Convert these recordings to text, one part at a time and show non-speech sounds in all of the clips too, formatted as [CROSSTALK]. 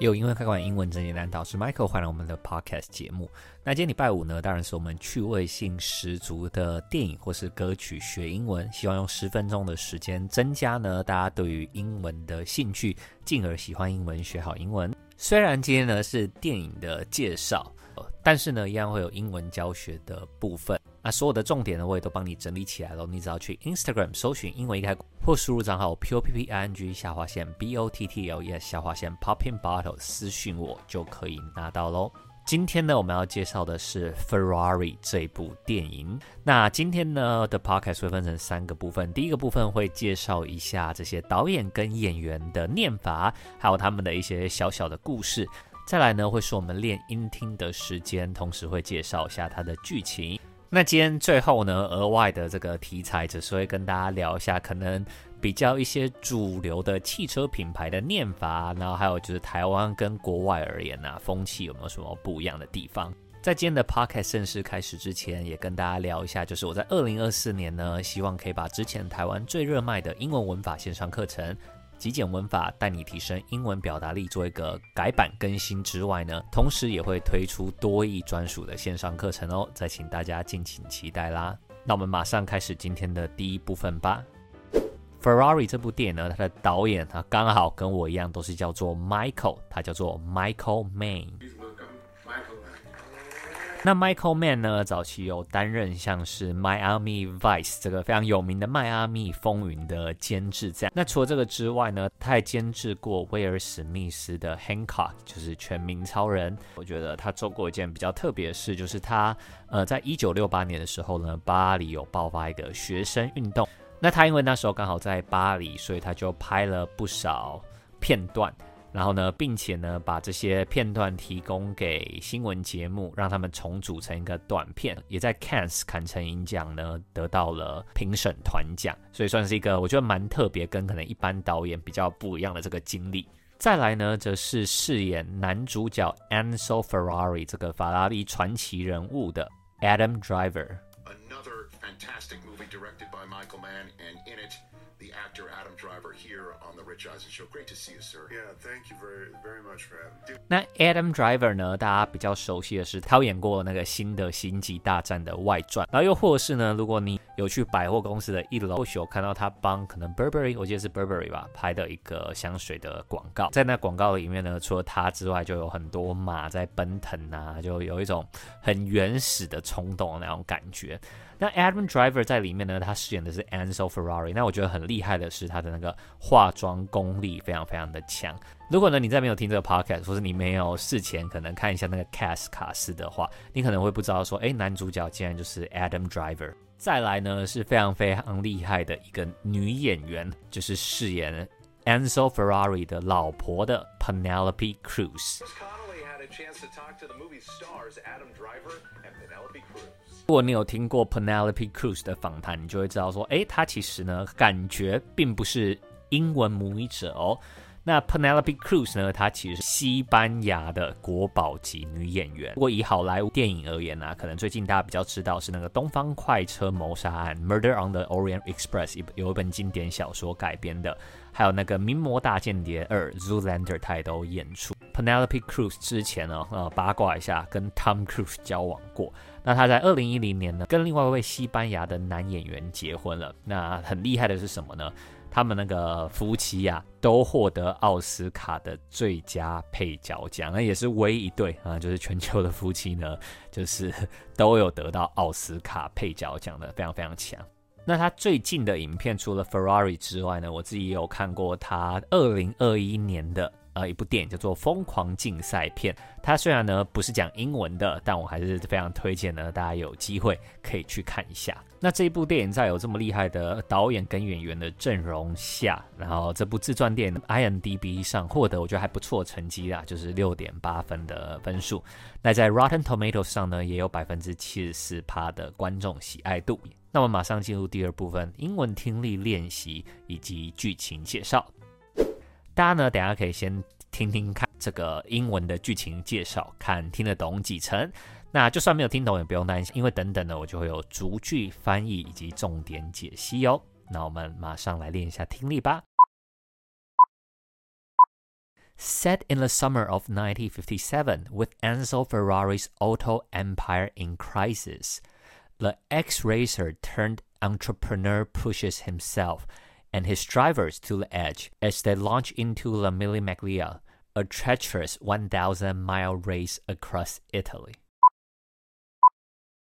有因为开完，英文真简单，导师 Michael 欢迎我们的 Podcast 节目。那今天礼拜五呢，当然是我们趣味性十足的电影或是歌曲学英文，希望用十分钟的时间增加呢大家对于英文的兴趣，进而喜欢英文，学好英文。虽然今天呢是电影的介绍，但是呢一样会有英文教学的部分。那所有的重点呢，我也都帮你整理起来了。你只要去 Instagram 搜寻英文易开，或输入账号 p o p p i n g 下划线 b o t t l e 下划线 popping bottle 私讯我就可以拿到喽。今天呢，我们要介绍的是 Ferrari 这部电影。那今天呢的 podcast 会分成三个部分。第一个部分会介绍一下这些导演跟演员的念法，还有他们的一些小小的故事。再来呢，会是我们练音听的时间，同时会介绍一下它的剧情。那今天最后呢，额外的这个题材只是会跟大家聊一下，可能比较一些主流的汽车品牌的念法，然后还有就是台湾跟国外而言啊，风气有没有什么不一样的地方？在今天的 podcast 正式开始之前，也跟大家聊一下，就是我在二零二四年呢，希望可以把之前台湾最热卖的英文文法线上课程。极简文法带你提升英文表达力，做一个改版更新之外呢，同时也会推出多益专属的线上课程哦，再请大家敬请期待啦。那我们马上开始今天的第一部分吧。Ferrari 这部电影呢，它的导演他刚好跟我一样，都是叫做 Michael，他叫做 Michael Main。那 Michael Mann 呢，早期有担任像是 Miami Vice 这个非常有名的迈阿密风云的监制，这样。那除了这个之外呢，他还监制过威尔史密斯的 Hancock，就是全民超人。我觉得他做过一件比较特别的事，就是他呃，在一九六八年的时候呢，巴黎有爆发一个学生运动。那他因为那时候刚好在巴黎，所以他就拍了不少片段。然后呢，并且呢，把这些片段提供给新闻节目，让他们重组成一个短片，也在 Cannes 坎城影奖呢得到了评审团奖，所以算是一个我觉得蛮特别，跟可能一般导演比较不一样的这个经历。再来呢，则是饰演男主角 Enzo Ferrari 这个法拉利传奇人物的 Adam Driver。Another fantastic movie directed by Michael Mann and in it the actor Adam Driver here on the Rich Eisen Show. Great to see you, sir. Yeah, thank you very, very much for having me. 那 Adam Driver 呢？大家比较熟悉的是，他演过那个新的《星际大战》的外传。然后又或是呢，如果你有去百货公司的一楼，或许有看到他帮可能 Burberry，我记得是 Burberry 吧，拍的一个香水的广告。在那广告里面呢，除了他之外，就有很多马在奔腾啊，就有一种很原始的冲动的那种感觉。那 Adam Driver 在里面呢，他饰演的是 Anzo Ferrari。那我觉得很厉害的是他的那个化妆功力非常非常的强。如果呢你在没有听这个 podcast，或是你没有事前可能看一下那个 cast 卡司的话，你可能会不知道说，哎，男主角竟然就是 Adam Driver。再来呢是非常非常厉害的一个女演员，就是饰演 Enzo Ferrari 的老婆的 Penelope Cruz。如果你有听过 Penelope Cruz 的访谈，你就会知道说，诶，她其实呢，感觉并不是英文母语者哦。那 Penelope Cruz 呢，她其实是西班牙的国宝级女演员。不过以好莱坞电影而言呢、啊，可能最近大家比较知道是那个《东方快车谋杀案》（Murder on the Orient Express），有一本经典小说改编的，还有那个《名模大间谍二》（Zoolander），她也都演出。Penelope Cruz 之前呢，呃，八卦一下，跟 Tom Cruise 交往过。那他在二零一零年呢，跟另外一位西班牙的男演员结婚了。那很厉害的是什么呢？他们那个夫妻呀、都获得奥斯卡的最佳配角奖，那也是唯一一对啊，就是全球的夫妻呢，就是 [LAUGHS] 都有得到奥斯卡配角奖的，非常非常强。那他最近的影片，除了 Ferrari 之外呢，我自己也有看过他二零二一年的。呃，一部电影叫做《疯狂竞赛片》，它虽然呢不是讲英文的，但我还是非常推荐呢，大家有机会可以去看一下。那这一部电影在有这么厉害的导演跟演员的阵容下，然后这部自传电影 IMDB 上获得我觉得还不错成绩啦，就是六点八分的分数。那在 Rotten Tomatoes 上呢，也有百分之七十四趴的观众喜爱度。那我们马上进入第二部分，英文听力练习以及剧情介绍。大家呢，等下可以先听听看这个英文的剧情介绍，看听得懂几成。那就算没有听懂也不用担心，因为等等呢，我就会有逐句翻译以及重点解析哦。那我们马上来练一下听力吧。 Set in the summer of 1957, with Enzo Ferrari's auto empire in crisis, the ex-racer turned entrepreneur pushes himself and his drivers to the edge as they launch into the Mille Miglia, a treacherous 1,000-mile race across Italy.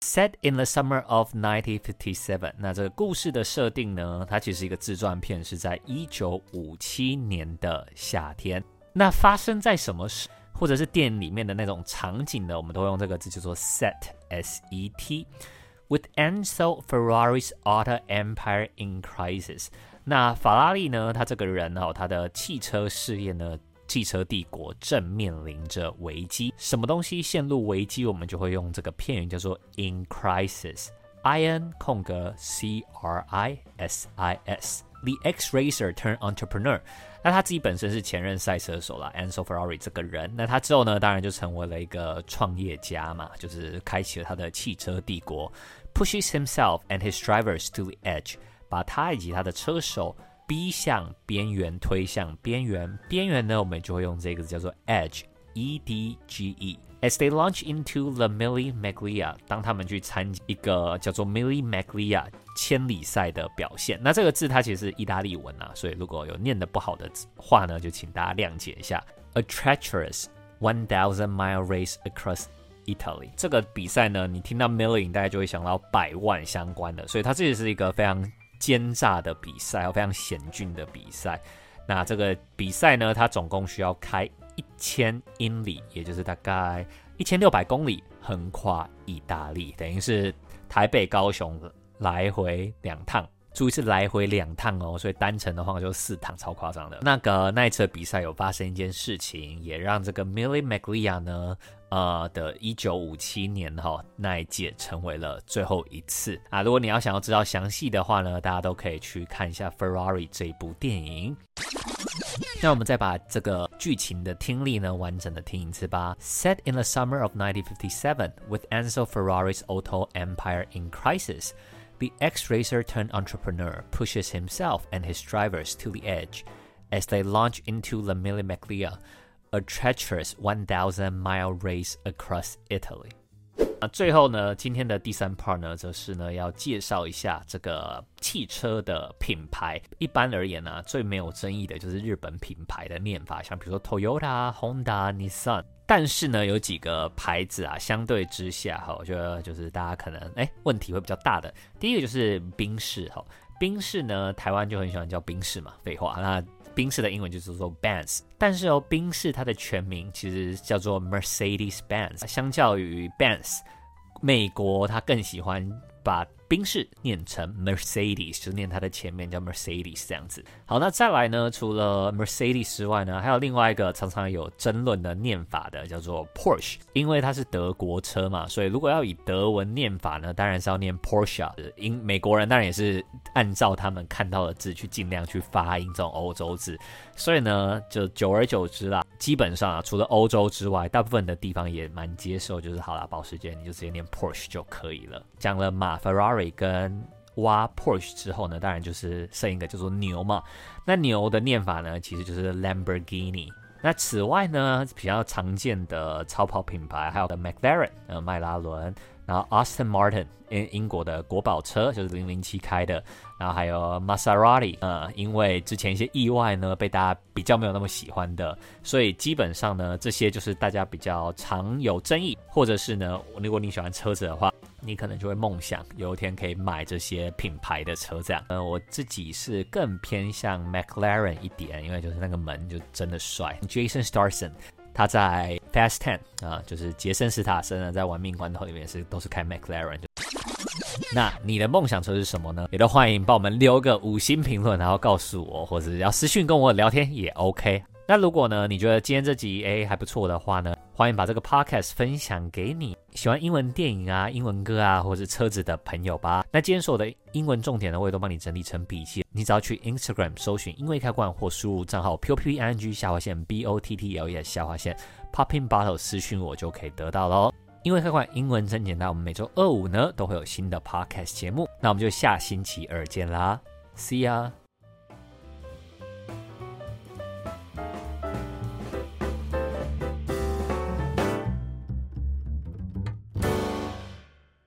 Set in the summer of 1957，那这个故事的设定呢，它其实是一个自传片，是在一九五七年的夏天。那发生在什么事，或者是电影里面的那种场景呢？我们都会用这个字叫做 set，s e t。With Enzo Ferrari's auto empire in crisis， 那法拉利呢？他这个人哦，他的汽车事业呢，汽车帝国正面临着危机。什么东西陷入危机，我们就会用这个片语叫做 in crisis，i n 空格 c r i s i s。The X racer turned entrepreneur。那他自己本身是前任赛车手啦，Enzo Ferrari 这个人。那他之后呢，当然就成为了一个创业家嘛，就是开启了他的汽车帝国。Pushes himself and his drivers to the edge，把他以及他的车手逼向边缘，推向边缘。边缘呢，我们就会用这个字叫做 edge，e d g e。As they launch into the Mille Miglia，当他们去参一个叫做 Mille Miglia 千里赛的表现，那这个字它其实是意大利文啊，所以如果有念得不好的话呢，就请大家谅解一下。A treacherous one thousand mile race across Italy，这个比赛呢，你听到 Million 大家就会想到百万相关的，所以它这也是一个非常奸诈的比赛，非常险峻的比赛。那这个比赛呢，它总共需要开。一千英里，也就是大概一千六百公里，横跨意大利，等于是台北高雄来回两趟。注意是来回两趟哦，所以单程的话就四趟，超夸张的。那个那一次比赛有发生一件事情，也让这个 Mille Miglia 呢，呃的一九五七年哈、哦、那一届成为了最后一次啊。如果你要想要知道详细的话呢，大家都可以去看一下 Ferrari 这一部电影。那我们再把这个剧情的听力呢完整的听一次吧。Set in the summer of 1957, with Enzo Ferrari's auto empire in crisis. The ex-racer turned entrepreneur pushes himself and his drivers to the edge as they launch into the Mille Miglia, a treacherous 1,000-mile race across Italy. 那最后呢，今天的第三 part 呢，则是呢要介绍一下这个汽车的品牌。一般而言呢、最没有争议的就是日本品牌的念法，像比如说 Toyota、Honda、Nissan。但是呢，有几个牌子啊，相对之下哈，我觉得就是大家可能哎问题会比较大的。第一个就是宾士哈，宾士呢，台湾就很喜欢叫宾士嘛，废话。那宾士的英文就是说 Benz，但是哦，宾士它的全名其实叫做 Mercedes-Benz。相较于 Benz，美国它更喜欢把宾士念成 Mercedes，就念它的前面叫 Mercedes 这样子。好，那再来呢？除了 Mercedes 之外呢，还有另外一个常常有争论的念法的，叫做 Porsche。因为它是德国车嘛，所以如果要以德文念法呢，当然是要念 Porsche。英美国人当然也是按照他们看到的字去尽量去发音这种欧洲字。所以呢，就久而久之啦，基本上啊，除了欧洲之外，大部分的地方也蛮接受，就是好啦，保时捷你就直接念 Porsche 就可以了。讲了马 Ferrari。跟挖 Porsche 之后呢，当然就是剩一个叫做牛嘛。那牛的念法呢，其实就是 Lamborghini。那此外呢，比较常见的超跑品牌还有的 McLaren，呃，迈拉伦。然后 Austin Martin，英英国的国宝车就是零零七开的。然后还有 Maserati，呃，因为之前一些意外呢，被大家比较没有那么喜欢的，所以基本上呢，这些就是大家比较常有争议，或者是呢，如果你喜欢车子的话，你可能就会梦想有一天可以买这些品牌的车这样。呃，我自己是更偏向 McLaren 一点，因为就是那个门就真的帅。Jason Statham。他在 Fast Ten 啊，就是杰森·斯塔森呢，在《玩命关头》里面是都是开 McLaren。那你的梦想车是什么呢？也都欢迎帮我们留个五星评论，然后告诉我，或者要私讯跟我聊天也 OK。那如果呢，你觉得今天这集诶还不错的话呢，欢迎把这个 podcast 分享给你喜欢英文电影啊、英文歌啊，或者是车子的朋友吧。那今天所有的英文重点呢，我也都帮你整理成笔记。你只要去 Instagram 搜寻“英文开罐”或输入账号 p o p i n g 下划线 b o t t l e 下划线 popping bottle 私讯我就可以得到喽。英文开罐，英文真简单。我们每周二五呢都会有新的 podcast 节目，那我们就下星期二见啦，See ya。